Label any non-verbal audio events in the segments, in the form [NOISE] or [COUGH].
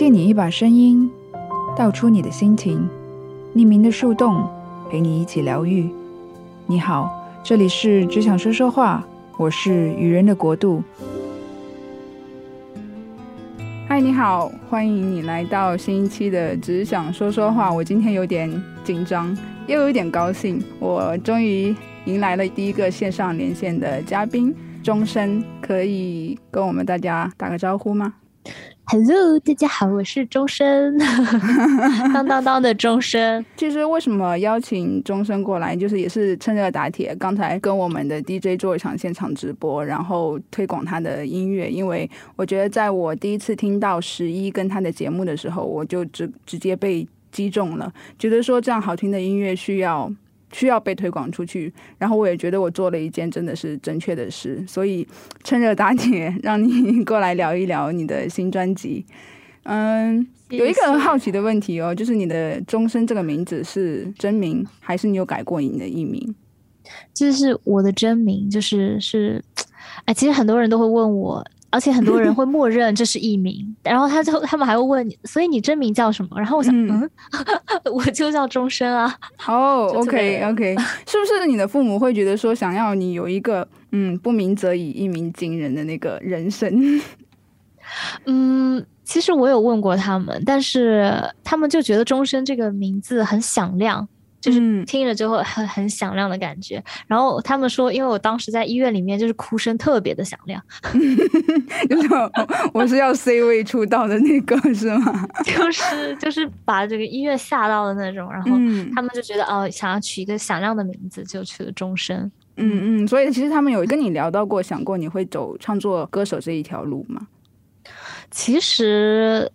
借你一把声音，道出你的心情。匿名的树洞，陪你一起疗愈。你好，这里是只想说说话，我是愚人的国度。嗨，你好，欢迎你来到新一期的只想说说话。我今天有点紧张，又有点高兴，我终于迎来了第一个线上连线的嘉宾钟声，可以跟我们大家打个招呼吗？Hello，大家好，我是钟声，[LAUGHS] 当当当的钟声。其实为什么邀请钟声过来，就是也是趁热打铁。刚才跟我们的 DJ 做一场现场直播，然后推广他的音乐。因为我觉得，在我第一次听到十一跟他的节目的时候，我就直直接被击中了，觉得说这样好听的音乐需要。需要被推广出去，然后我也觉得我做了一件真的是正确的事，所以趁热打铁，让你过来聊一聊你的新专辑。嗯，有一个很好奇的问题哦，就是你的终身这个名字是真名，还是你有改过你的艺名？这是我的真名，就是是，哎，其实很多人都会问我。而且很多人 [LAUGHS] 会默认这是艺名，然后他就他们还会问你，所以你真名叫什么？然后我想，嗯，[LAUGHS] 我就叫钟声啊。哦，OK OK，是不是你的父母会觉得说想要你有一个嗯不鸣则已，一鸣惊人的那个人生？[LAUGHS] 嗯，其实我有问过他们，但是他们就觉得钟声这个名字很响亮。就是听了之后很很响亮的感觉，然后他们说，因为我当时在医院里面，就是哭声特别的响亮，[LAUGHS] 就是我是要 C 位出道的那个是吗？[LAUGHS] 就是就是把这个医院吓到的那种，然后他们就觉得哦，想要取一个响亮的名字，就取了钟声。嗯嗯，所以其实他们有跟你聊到过，想过你会走创作歌手这一条路吗？其实。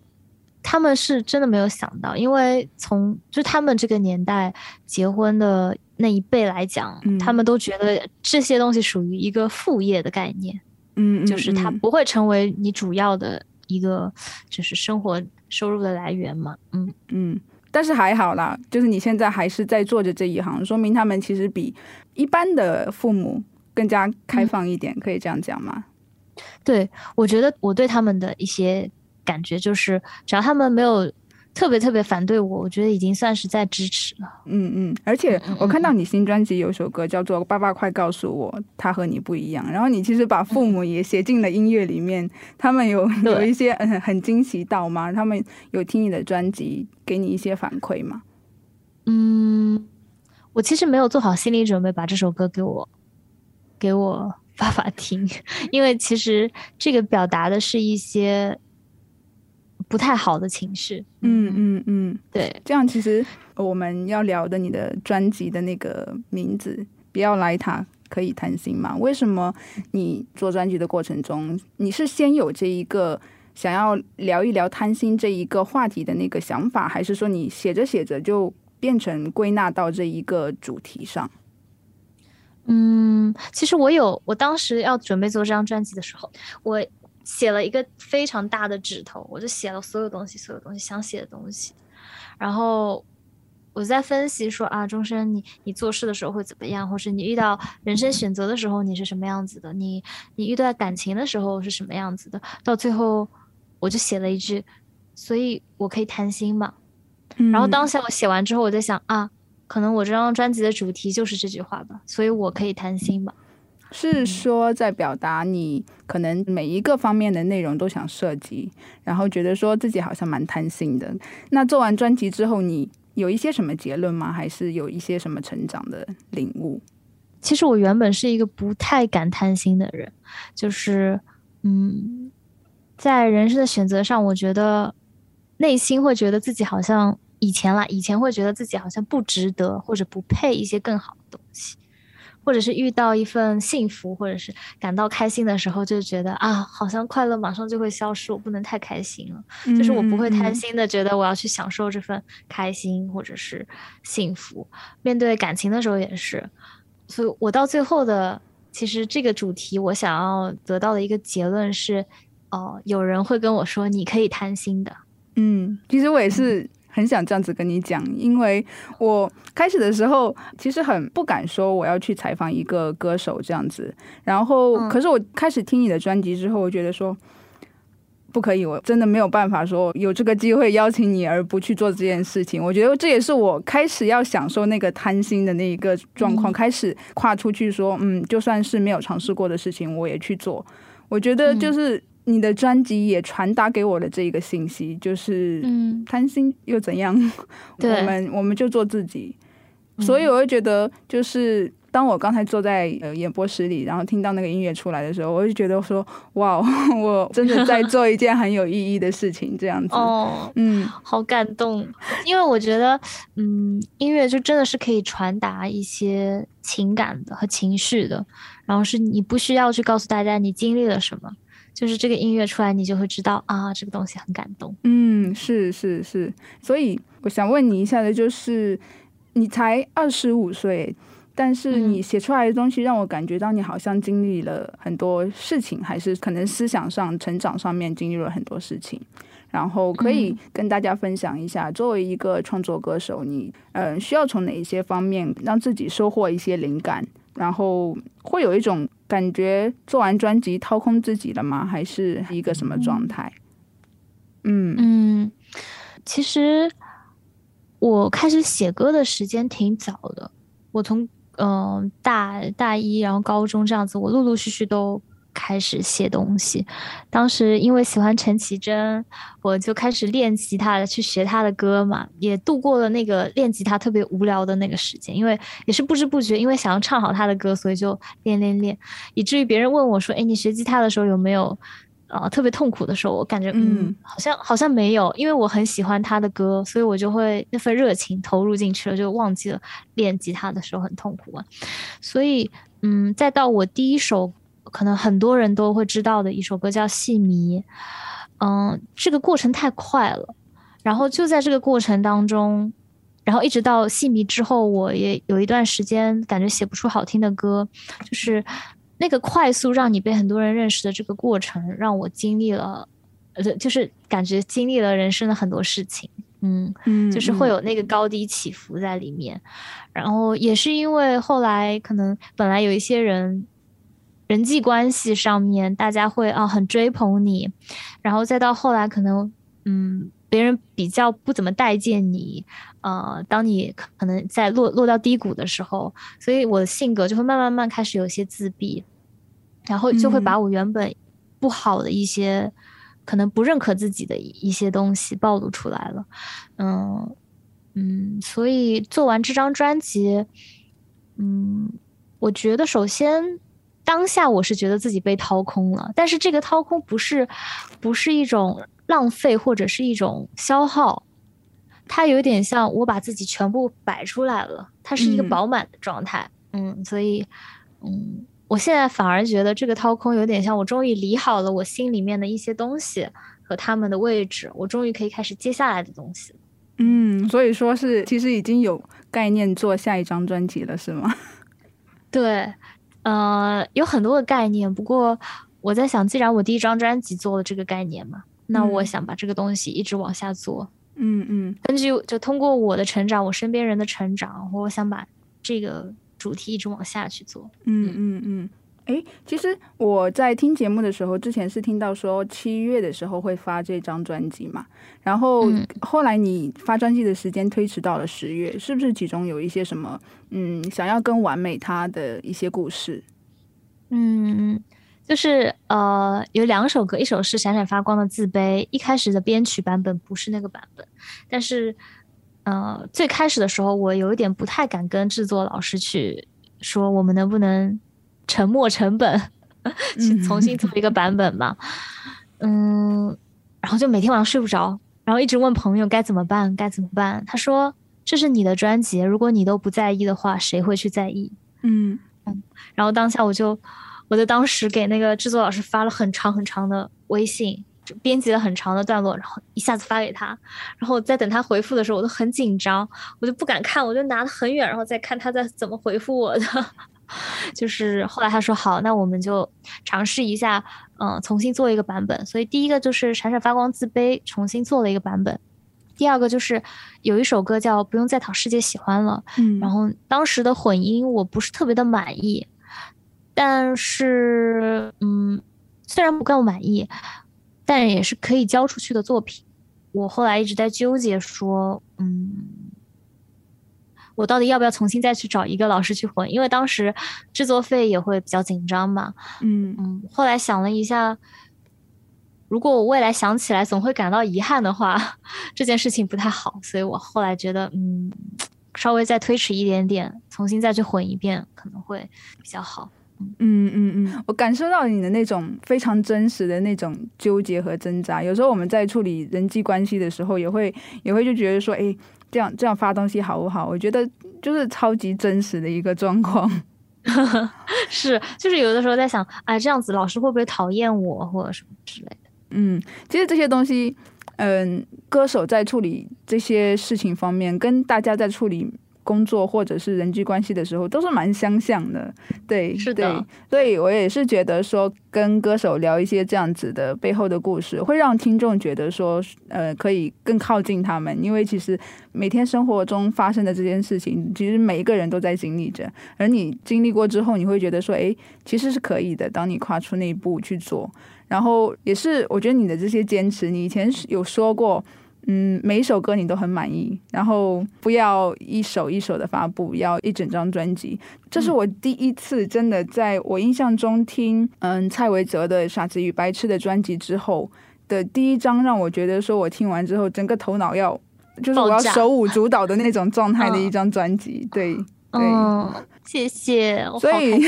他们是真的没有想到，因为从就他们这个年代结婚的那一辈来讲，他们都觉得这些东西属于一个副业的概念，嗯，就是它不会成为你主要的一个就是生活收入的来源嘛，嗯嗯。但是还好啦，就是你现在还是在做着这一行，说明他们其实比一般的父母更加开放一点，可以这样讲吗？对，我觉得我对他们的一些。感觉就是，只要他们没有特别特别反对我，我觉得已经算是在支持了。嗯嗯，而且我看到你新专辑有首歌叫做《爸爸快告诉我他和你不一样》，然后你其实把父母也写进了音乐里面，他们有有一些嗯很惊喜到吗？他们有听你的专辑，给你一些反馈吗？嗯，我其实没有做好心理准备把这首歌给我给我爸爸听，[LAUGHS] 因为其实这个表达的是一些。不太好的情绪，嗯嗯嗯，对，这样其实我们要聊的你的专辑的那个名字，不要来他可以谈心吗？为什么你做专辑的过程中，你是先有这一个想要聊一聊贪心这一个话题的那个想法，还是说你写着写着就变成归纳到这一个主题上？嗯，其实我有，我当时要准备做这张专辑的时候，我。写了一个非常大的纸头，我就写了所有东西，所有东西想写的东西。然后我在分析说啊，终身你你做事的时候会怎么样，或是你遇到人生选择的时候你是什么样子的？你你遇到感情的时候是什么样子的？到最后我就写了一句，所以我可以贪心嘛。然后当下我写完之后，我在想啊，可能我这张专辑的主题就是这句话吧，所以我可以贪心吧。是说在表达你可能每一个方面的内容都想涉及，然后觉得说自己好像蛮贪心的。那做完专辑之后，你有一些什么结论吗？还是有一些什么成长的领悟？其实我原本是一个不太敢贪心的人，就是嗯，在人生的选择上，我觉得内心会觉得自己好像以前啦，以前会觉得自己好像不值得或者不配一些更好的东西。或者是遇到一份幸福，或者是感到开心的时候，就觉得啊，好像快乐马上就会消失，我不能太开心了。就是我不会贪心的，觉得我要去享受这份开心或者是幸福。面对感情的时候也是，所以我到最后的，其实这个主题我想要得到的一个结论是，哦，有人会跟我说你可以贪心的。嗯，其实我也是。很想这样子跟你讲，因为我开始的时候其实很不敢说我要去采访一个歌手这样子，然后可是我开始听你的专辑之后，我觉得说不可以，我真的没有办法说有这个机会邀请你而不去做这件事情。我觉得这也是我开始要享受那个贪心的那一个状况，开始跨出去说，嗯，就算是没有尝试过的事情，我也去做。我觉得就是你的专辑也传达给我的这一个信息，就是嗯。贪心又怎样？[LAUGHS] 我们我们就做自己。所以我会觉得，就是当我刚才坐在呃演播室里，然后听到那个音乐出来的时候，我就觉得说，哇，[LAUGHS] 我真的在做一件很有意义的事情，这样子。哦，嗯，好感动，因为我觉得，嗯，音乐就真的是可以传达一些情感的和情绪的，然后是你不需要去告诉大家你经历了什么，就是这个音乐出来，你就会知道啊，这个东西很感动。嗯，是是是，所以我想问你一下的就是。你才二十五岁，但是你写出来的东西让我感觉到你好像经历了很多事情，还是可能思想上、成长上面经历了很多事情。然后可以跟大家分享一下，作为一个创作歌手，你嗯需要从哪一些方面让自己收获一些灵感？然后会有一种感觉，做完专辑掏空自己了吗？还是一个什么状态？嗯嗯，其实。我开始写歌的时间挺早的，我从嗯大大一，然后高中这样子，我陆陆续续都开始写东西。当时因为喜欢陈绮贞，我就开始练吉他，去学她的歌嘛，也度过了那个练吉他特别无聊的那个时间。因为也是不知不觉，因为想要唱好她的歌，所以就练练练，以至于别人问我说：“哎，你学吉他的时候有没有？”啊，特别痛苦的时候，我感觉嗯，好像好像没有，因为我很喜欢他的歌，所以我就会那份热情投入进去了，就忘记了练吉他的时候很痛苦啊。所以嗯，再到我第一首可能很多人都会知道的一首歌叫《戏迷》，嗯，这个过程太快了，然后就在这个过程当中，然后一直到《戏迷》之后，我也有一段时间感觉写不出好听的歌，就是。那个快速让你被很多人认识的这个过程，让我经历了，呃，就是感觉经历了人生的很多事情，嗯嗯，就是会有那个高低起伏在里面。然后也是因为后来可能本来有一些人人际关系上面大家会啊很追捧你，然后再到后来可能嗯别人比较不怎么待见你。呃，当你可能在落落到低谷的时候，所以我的性格就会慢慢慢开始有些自闭，然后就会把我原本不好的一些可能不认可自己的一些东西暴露出来了。嗯嗯，所以做完这张专辑，嗯，我觉得首先当下我是觉得自己被掏空了，但是这个掏空不是不是一种浪费或者是一种消耗。它有点像我把自己全部摆出来了，它是一个饱满的状态，嗯，所以，嗯，我现在反而觉得这个掏空有点像我终于理好了我心里面的一些东西和他们的位置，我终于可以开始接下来的东西嗯，所以说是其实已经有概念做下一张专辑了，是吗？[LAUGHS] 对，呃，有很多个概念，不过我在想，既然我第一张专辑做了这个概念嘛，那我想把这个东西一直往下做。嗯嗯，根据就通过我的成长，我身边人的成长，我想把这个主题一直往下去做。嗯嗯嗯，哎，其实我在听节目的时候，之前是听到说七月的时候会发这张专辑嘛，然后后来你发专辑的时间推迟到了十月，是不是其中有一些什么嗯想要跟完美它的一些故事？嗯。就是呃，有两首歌，一首是闪闪发光的自卑，一开始的编曲版本不是那个版本，但是呃，最开始的时候我有一点不太敢跟制作老师去说，我们能不能沉没成本去重新做一个版本嘛？嗯，然后就每天晚上睡不着，然后一直问朋友该怎么办，该怎么办？他说这是你的专辑，如果你都不在意的话，谁会去在意？嗯嗯，然后当下我就。我在当时给那个制作老师发了很长很长的微信，编辑了很长的段落，然后一下子发给他，然后在等他回复的时候，我都很紧张，我就不敢看，我就拿得很远，然后再看他在怎么回复我的。[LAUGHS] 就是后来他说好，那我们就尝试一下，嗯，重新做一个版本。所以第一个就是闪闪发光自卑，重新做了一个版本。第二个就是有一首歌叫不用再讨世界喜欢了，嗯，然后当时的混音我不是特别的满意。但是，嗯，虽然不够满意，但也是可以交出去的作品。我后来一直在纠结说，嗯，我到底要不要重新再去找一个老师去混？因为当时制作费也会比较紧张嘛。嗯嗯，后来想了一下，如果我未来想起来总会感到遗憾的话，[LAUGHS] 这件事情不太好，所以我后来觉得，嗯，稍微再推迟一点点，重新再去混一遍可能会比较好。嗯嗯嗯，我感受到你的那种非常真实的那种纠结和挣扎。有时候我们在处理人际关系的时候，也会也会就觉得说，哎，这样这样发东西好不好？我觉得就是超级真实的一个状况。[LAUGHS] 是，就是有的时候在想，哎，这样子老师会不会讨厌我或者什么之类的？嗯，其实这些东西，嗯，歌手在处理这些事情方面，跟大家在处理。工作或者是人际关系的时候，都是蛮相像的，对，是的，所以我也是觉得说，跟歌手聊一些这样子的背后的故事，会让听众觉得说，呃，可以更靠近他们，因为其实每天生活中发生的这件事情，其实每一个人都在经历着，而你经历过之后，你会觉得说，哎，其实是可以的。当你跨出那一步去做，然后也是，我觉得你的这些坚持，你以前有说过。嗯，每一首歌你都很满意，然后不要一首一首的发布，要一整张专辑。这是我第一次真的在我印象中听，嗯，蔡维泽的《傻子与白痴》的专辑之后的第一张，让我觉得说我听完之后，整个头脑要就是我要手舞足蹈的那种状态的一张专辑。对，嗯，谢谢。所以，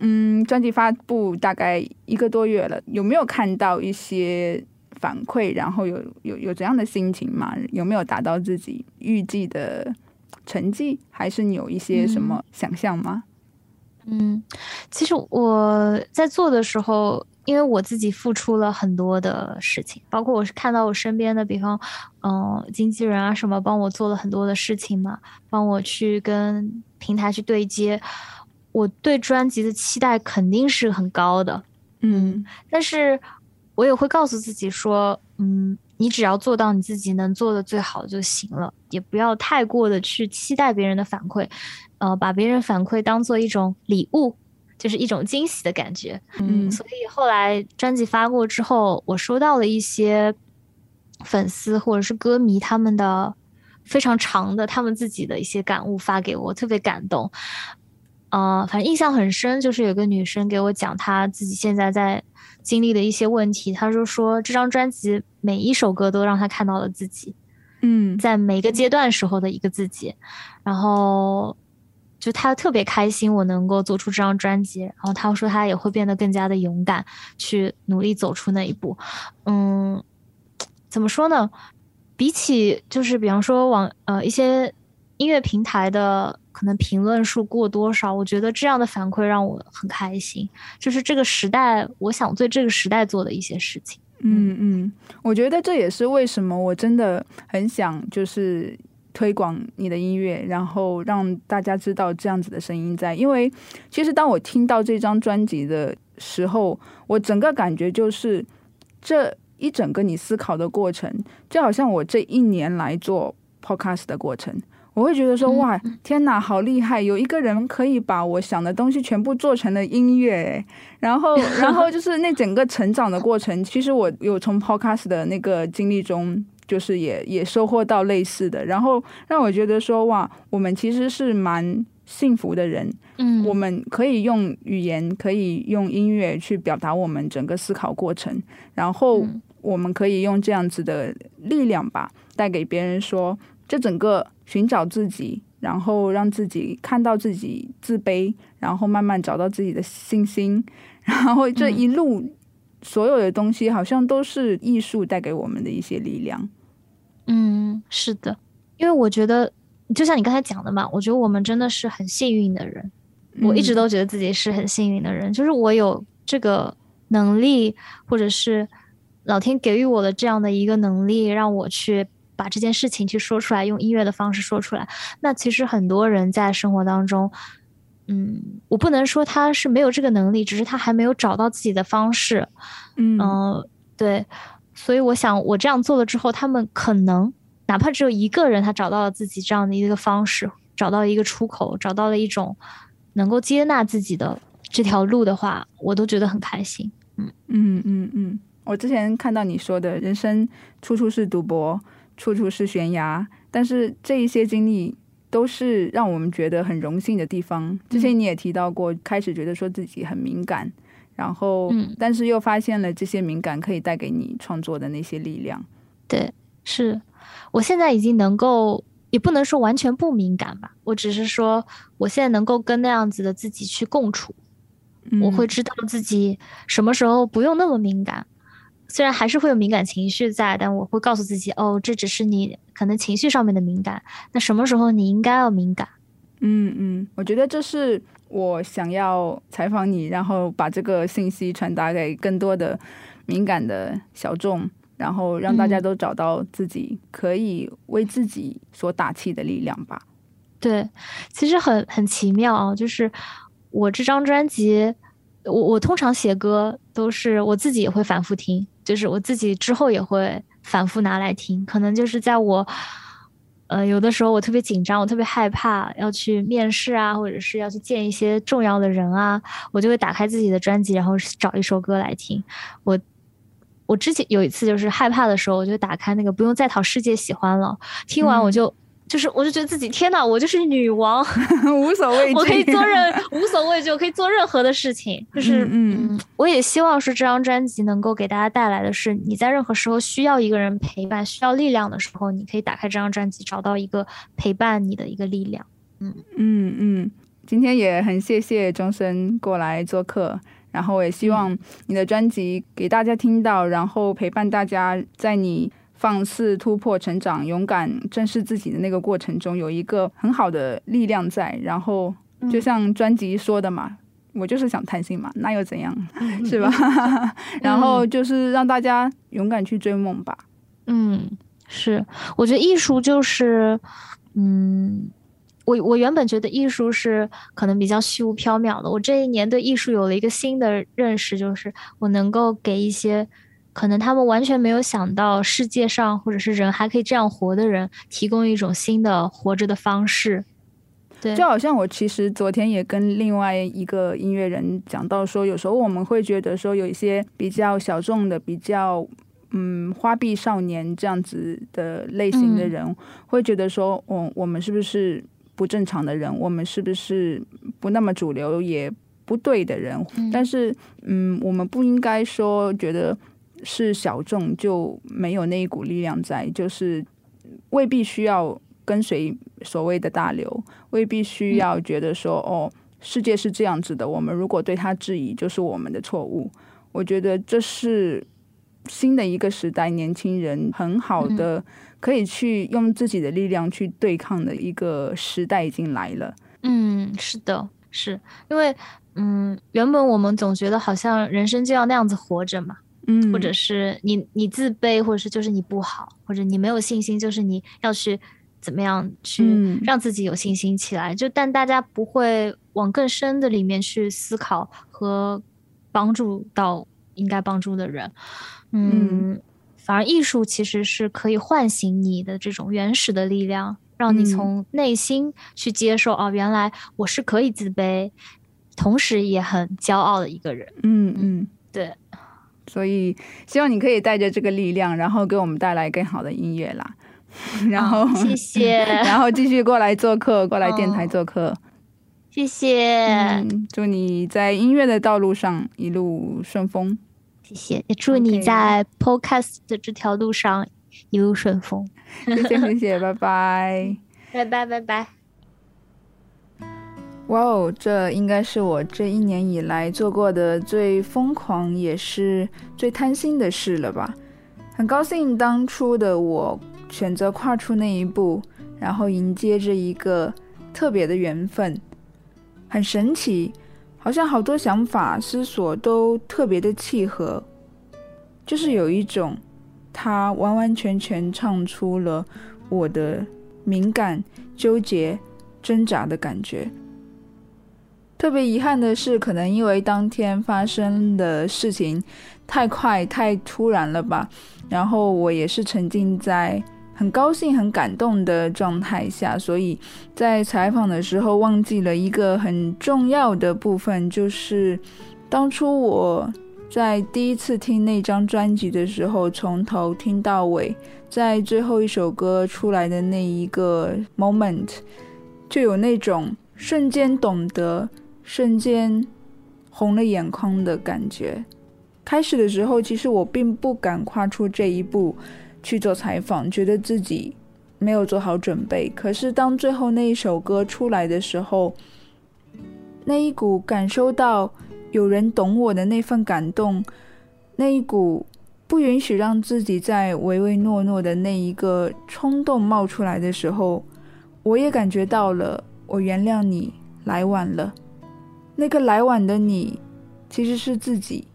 嗯，专辑发布大概一个多月了，有没有看到一些？反馈，然后有有有怎样的心情吗？有没有达到自己预计的成绩？还是你有一些什么想象吗？嗯，其实我在做的时候，因为我自己付出了很多的事情，包括我是看到我身边的，比方，嗯，经纪人啊什么，帮我做了很多的事情嘛，帮我去跟平台去对接，我对专辑的期待肯定是很高的。嗯，但是。我也会告诉自己说，嗯，你只要做到你自己能做的最好就行了，也不要太过的去期待别人的反馈，呃，把别人反馈当做一种礼物，就是一种惊喜的感觉。嗯，所以后来专辑发过之后，我收到了一些粉丝或者是歌迷他们的非常长的他们自己的一些感悟发给我，特别感动。呃，反正印象很深，就是有个女生给我讲她自己现在在。经历的一些问题，她就说这张专辑每一首歌都让她看到了自己，嗯，在每个阶段时候的一个自己，然后就她特别开心我能够做出这张专辑，然后她说她也会变得更加的勇敢，去努力走出那一步。嗯，怎么说呢？比起就是比方说往呃一些音乐平台的。可能评论数过多少？我觉得这样的反馈让我很开心，就是这个时代，我想对这个时代做的一些事情。嗯嗯，我觉得这也是为什么我真的很想就是推广你的音乐，然后让大家知道这样子的声音在。因为其实当我听到这张专辑的时候，我整个感觉就是这一整个你思考的过程，就好像我这一年来做 podcast 的过程。我会觉得说哇，天哪，好厉害！有一个人可以把我想的东西全部做成了音乐，然后，然后 [LAUGHS] 就是那整个成长的过程。其实我有从 Podcast 的那个经历中，就是也也收获到类似的，然后让我觉得说哇，我们其实是蛮幸福的人。嗯，我们可以用语言，可以用音乐去表达我们整个思考过程，然后我们可以用这样子的力量吧，带给别人说。这整个寻找自己，然后让自己看到自己自卑，然后慢慢找到自己的信心，[LAUGHS] 然后这一路所有的东西，好像都是艺术带给我们的一些力量。嗯，是的，因为我觉得，就像你刚才讲的嘛，我觉得我们真的是很幸运的人。我一直都觉得自己是很幸运的人，就是我有这个能力，或者是老天给予我的这样的一个能力，让我去。把这件事情去说出来，用音乐的方式说出来。那其实很多人在生活当中，嗯，我不能说他是没有这个能力，只是他还没有找到自己的方式。嗯，对。所以我想，我这样做了之后，他们可能哪怕只有一个人，他找到了自己这样的一个方式，找到了一个出口，找到了一种能够接纳自己的这条路的话，我都觉得很开心。嗯嗯嗯嗯。我之前看到你说的人生处处是赌博，处处是悬崖，但是这一些经历都是让我们觉得很荣幸的地方。之前你也提到过，开始觉得说自己很敏感，然后，但是又发现了这些敏感可以带给你创作的那些力量。对，是我现在已经能够，也不能说完全不敏感吧，我只是说我现在能够跟那样子的自己去共处，我会知道自己什么时候不用那么敏感。虽然还是会有敏感情绪在，但我会告诉自己，哦，这只是你可能情绪上面的敏感。那什么时候你应该要敏感？嗯嗯，我觉得这是我想要采访你，然后把这个信息传达给更多的敏感的小众，然后让大家都找到自己可以为自己所打气的力量吧。对，其实很很奇妙啊，就是我这张专辑，我我通常写歌都是我自己也会反复听。就是我自己之后也会反复拿来听，可能就是在我，呃，有的时候我特别紧张，我特别害怕要去面试啊，或者是要去见一些重要的人啊，我就会打开自己的专辑，然后找一首歌来听。我我之前有一次就是害怕的时候，我就打开那个不用再讨世界喜欢了，听完我就。就是，我就觉得自己天哪，我就是女王，[LAUGHS] 无所畏惧，我可以做任无所畏惧，我可以做任何的事情。就是，嗯，嗯我也希望是这张专辑能够给大家带来的是，你在任何时候需要一个人陪伴、需要力量的时候，你可以打开这张专辑，找到一个陪伴你的一个力量。嗯嗯嗯，今天也很谢谢钟声过来做客，然后我也希望你的专辑给大家听到，然后陪伴大家在你。放肆突破、成长、勇敢正视自己的那个过程中，有一个很好的力量在。然后，就像专辑说的嘛，我就是想贪心嘛，那又怎样，[LAUGHS] 是吧？[LAUGHS] 然后就是让大家勇敢去追梦吧。嗯，是，我觉得艺术就是，嗯，我我原本觉得艺术是可能比较虚无缥缈的。我这一年对艺术有了一个新的认识，就是我能够给一些。可能他们完全没有想到世界上或者是人还可以这样活的人，提供一种新的活着的方式。对，就好像我其实昨天也跟另外一个音乐人讲到说，有时候我们会觉得说有一些比较小众的、比较嗯花臂少年这样子的类型的人，会觉得说，我我们是不是不正常的人？我们是不是不那么主流也不对的人？但是嗯，我们不应该说觉得。是小众就没有那一股力量在，就是未必需要跟随所谓的大流，未必需要觉得说哦，世界是这样子的，我们如果对他质疑，就是我们的错误。我觉得这是新的一个时代，年轻人很好的可以去用自己的力量去对抗的一个时代已经来了。嗯，是的，是因为嗯，原本我们总觉得好像人生就要那样子活着嘛。嗯，或者是你你自卑，或者是就是你不好，或者你没有信心，就是你要去怎么样去让自己有信心起来。就但大家不会往更深的里面去思考和帮助到应该帮助的人。嗯，反而艺术其实是可以唤醒你的这种原始的力量，让你从内心去接受哦，原来我是可以自卑，同时也很骄傲的一个人。嗯嗯，对。所以，希望你可以带着这个力量，然后给我们带来更好的音乐啦。然后，谢谢。[LAUGHS] 然后继续过来做客，过来电台 [LAUGHS] 做客。谢谢。祝你在音乐的道路上一路顺风。谢谢。也祝你在 Podcast 的这条路上一路顺风。谢谢，谢谢，拜拜。拜拜，拜拜。哇哦，这应该是我这一年以来做过的最疯狂也是最贪心的事了吧？很高兴当初的我选择跨出那一步，然后迎接着一个特别的缘分，很神奇，好像好多想法思索都特别的契合，就是有一种他完完全全唱出了我的敏感、纠结、挣扎的感觉。特别遗憾的是，可能因为当天发生的事情太快、太突然了吧。然后我也是沉浸在很高兴、很感动的状态下，所以在采访的时候忘记了一个很重要的部分，就是当初我在第一次听那张专辑的时候，从头听到尾，在最后一首歌出来的那一个 moment，就有那种瞬间懂得、瞬间红了眼眶的感觉。开始的时候，其实我并不敢跨出这一步去做采访，觉得自己没有做好准备。可是当最后那一首歌出来的时候，那一股感受到。有人懂我的那份感动，那一股不允许让自己在唯唯诺诺的那一个冲动冒出来的时候，我也感觉到了。我原谅你来晚了，那个来晚的你，其实是自己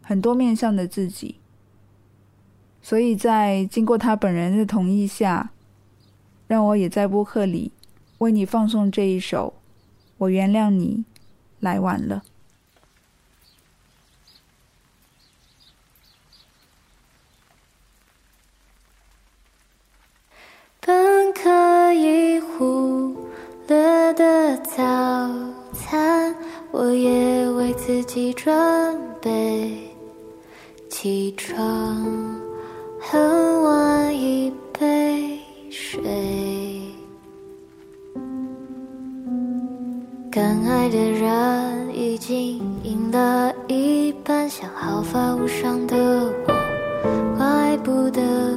很多面向的自己。所以在经过他本人的同意下，让我也在播客里为你放送这一首《我原谅你来晚了》。本可以忽略的早餐，我也为自己准备。起床很晚，一杯水。敢爱的人已经赢了一半，像毫发无伤的我，怪不得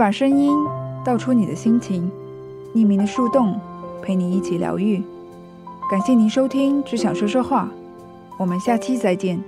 把声音，道出你的心情，匿名的树洞，陪你一起疗愈。感谢您收听《只想说说话》，我们下期再见。